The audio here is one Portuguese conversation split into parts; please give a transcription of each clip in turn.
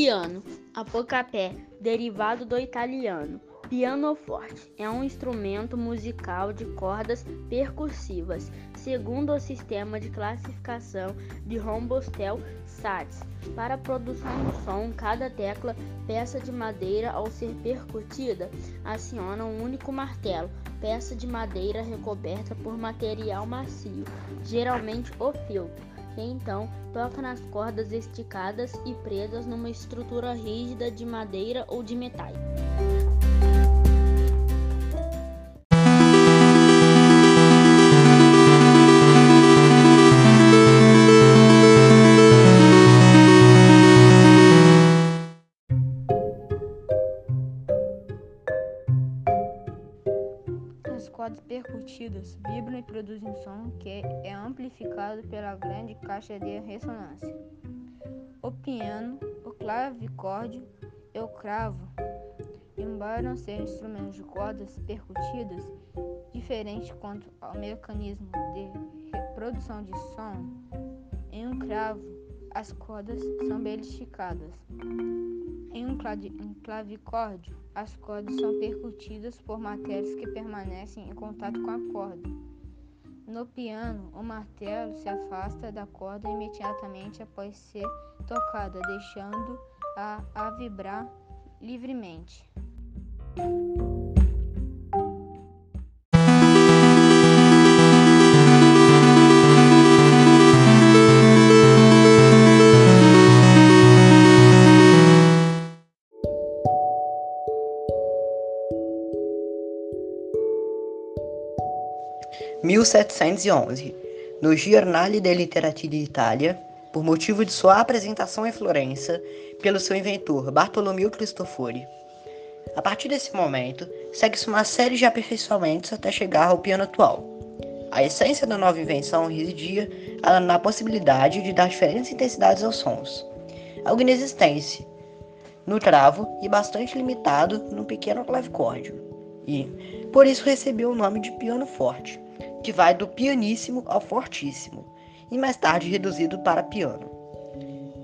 Piano, apocapé, derivado do italiano. Pianoforte é um instrumento musical de cordas percussivas, segundo o sistema de classificação de Rombostel-Sats. Para a produção do som, cada tecla, peça de madeira, ao ser percutida, aciona um único martelo, peça de madeira recoberta por material macio, geralmente o filtro então toca nas cordas esticadas e presas numa estrutura rígida de madeira ou de metal. Cordas percutidas vibram e produzem som que é amplificado pela grande caixa de ressonância. O piano, o clavicórdio e o cravo, embora não sejam instrumentos de cordas percutidas, diferentes quanto ao mecanismo de reprodução de som, em um cravo as cordas são belisticadas. Em um clavicórdio, as cordas são percutidas por matérias que permanecem em contato com a corda. No piano, o martelo se afasta da corda imediatamente após ser tocada, deixando-a a vibrar livremente. 1711, no Giornale della Letteratura d'Italia, por motivo de sua apresentação em Florença pelo seu inventor Bartolomeu Cristofori. A partir desse momento, segue-se uma série de aperfeiçoamentos até chegar ao piano atual. A essência da nova invenção residia na possibilidade de dar diferentes intensidades aos sons, algo inexistente no travo e bastante limitado no pequeno clavicórdio, e por isso recebeu o nome de piano forte que vai do pianíssimo ao fortíssimo, e mais tarde reduzido para piano.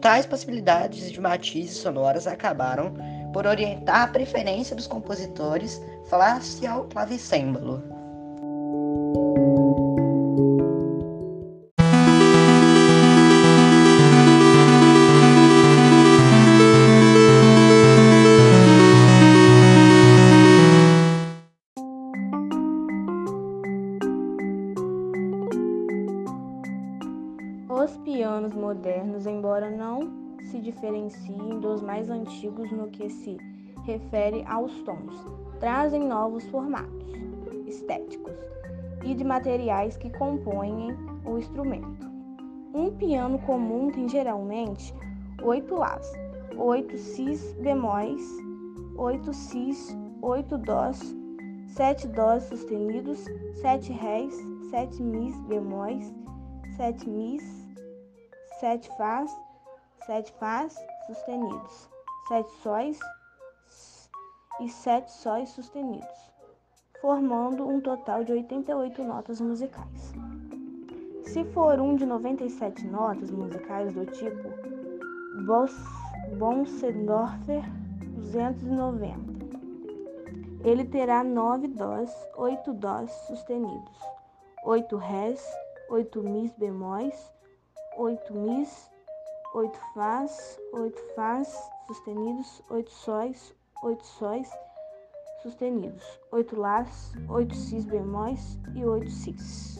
Tais possibilidades de matizes sonoras acabaram por orientar a preferência dos compositores face ao clavicêmbalo. Os pianos modernos, embora não se diferenciem dos mais antigos no que se refere aos tons, trazem novos formatos estéticos e de materiais que compõem o instrumento. Um piano comum tem geralmente oito Las, oito Cis bemóis, oito Cis, oito Dós, sete Dós sustenidos, sete Rés, sete Mis bemóis, sete Mis, sete Fás, sete Fás sustenidos, sete Sóis e sete Sóis sustenidos, formando um total de 88 notas musicais. Se for um de 97 notas musicais do tipo Bonsendorfer 290, ele terá 9 Dós, 8 Dós sustenidos, 8 Rés, 8 Mis bemóis, oito mis, oito fás, oito fás sustenidos, oito sóis, oito sóis sustenidos, oito lás, oito cis bemóis e oito cis.